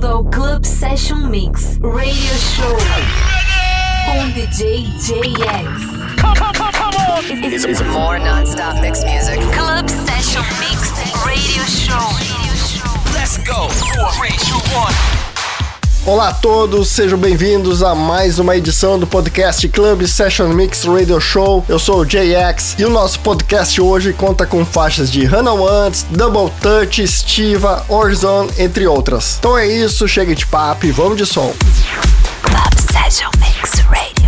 bem-vindo ao Club Session Mix Radio Show com DJ JX. Come, come, come, come on! It's, it's more non-stop mix music. Club Session Mix Radio Show. Let's go! Four, three, two, one. Olá a todos, sejam bem-vindos a mais uma edição do podcast Club Session Mix Radio Show. Eu sou o JX e o nosso podcast hoje conta com faixas de Hannah Wantz, Double Touch, Stiva, Horizon, entre outras. Então é isso, chega de papo e vamos de som. Club Session Mix Radio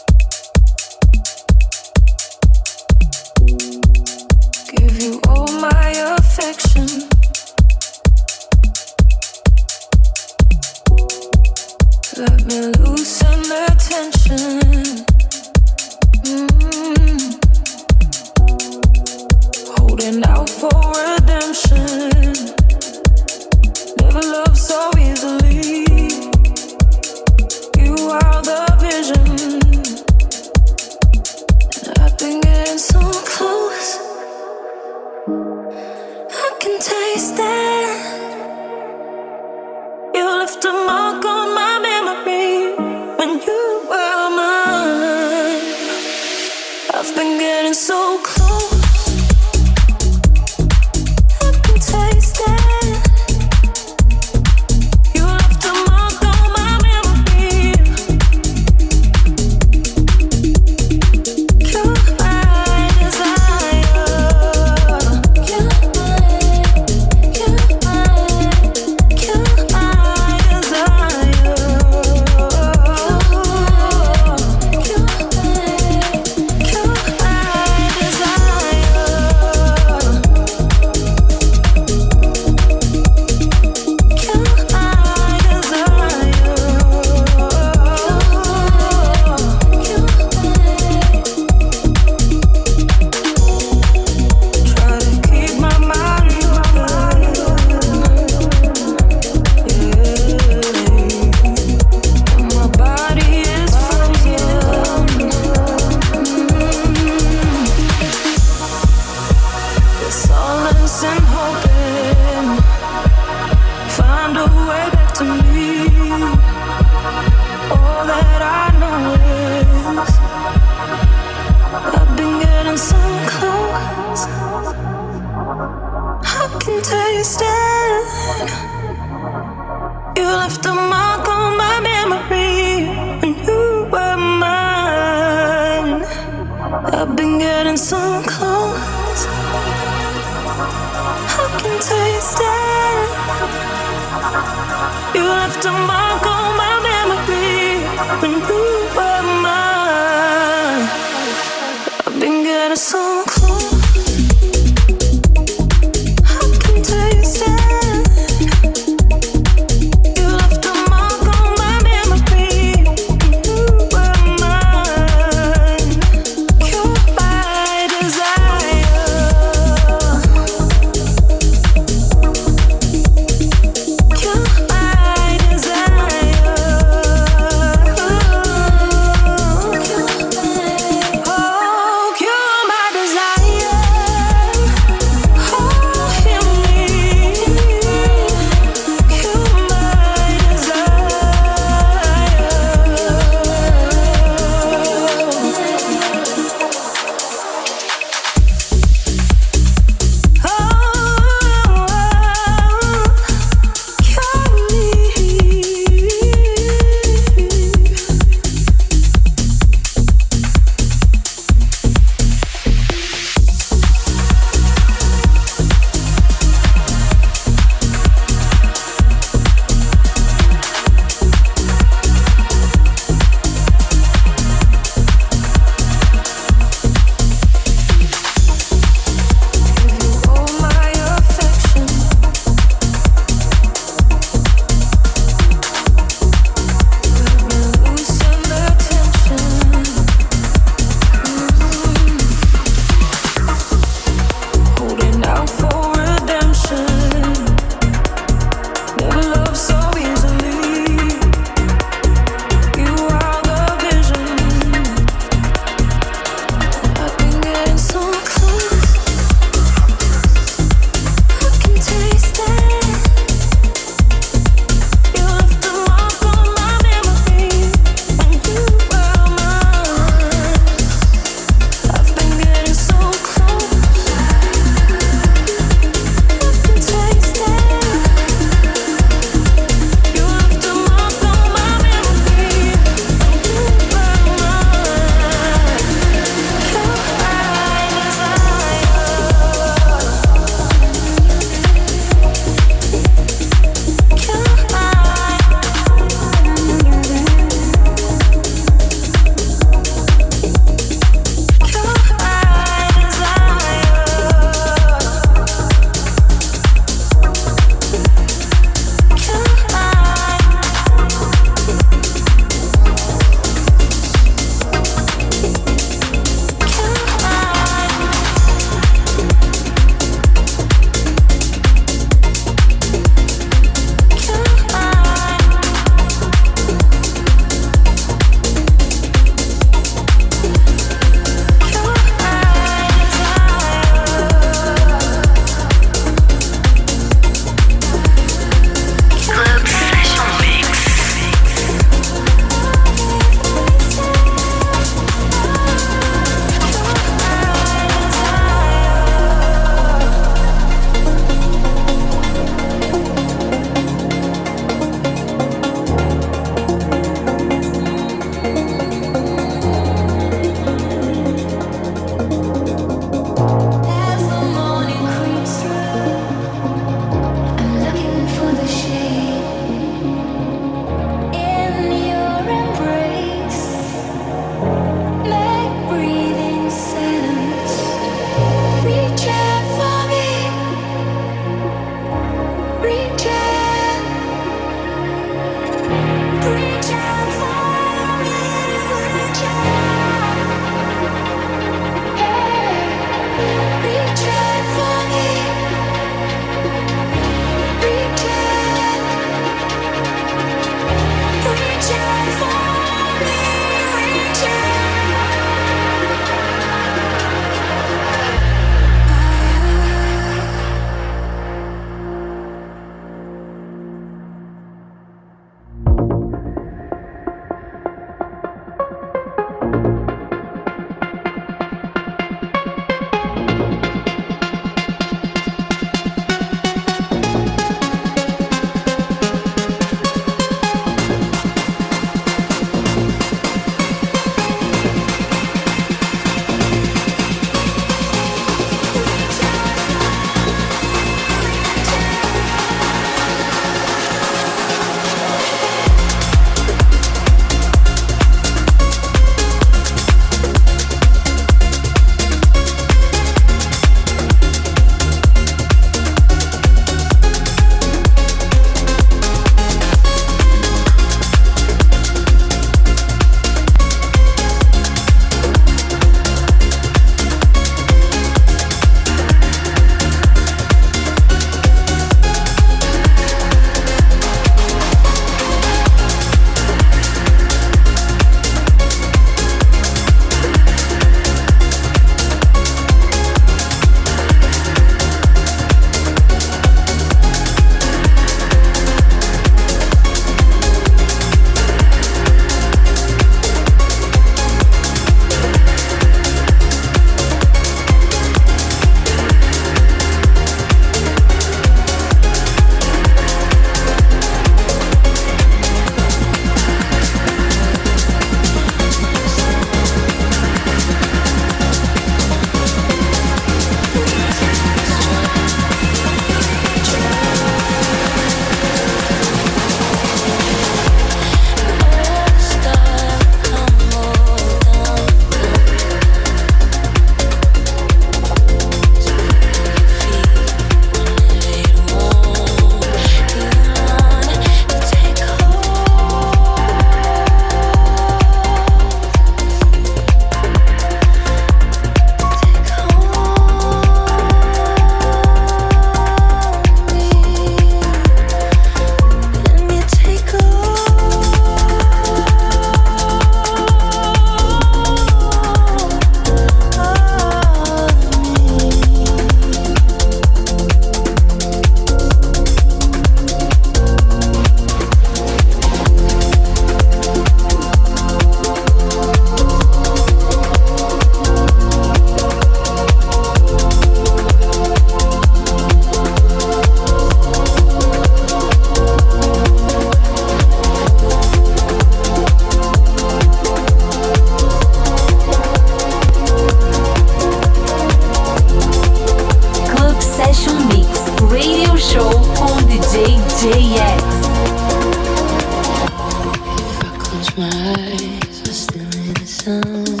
sun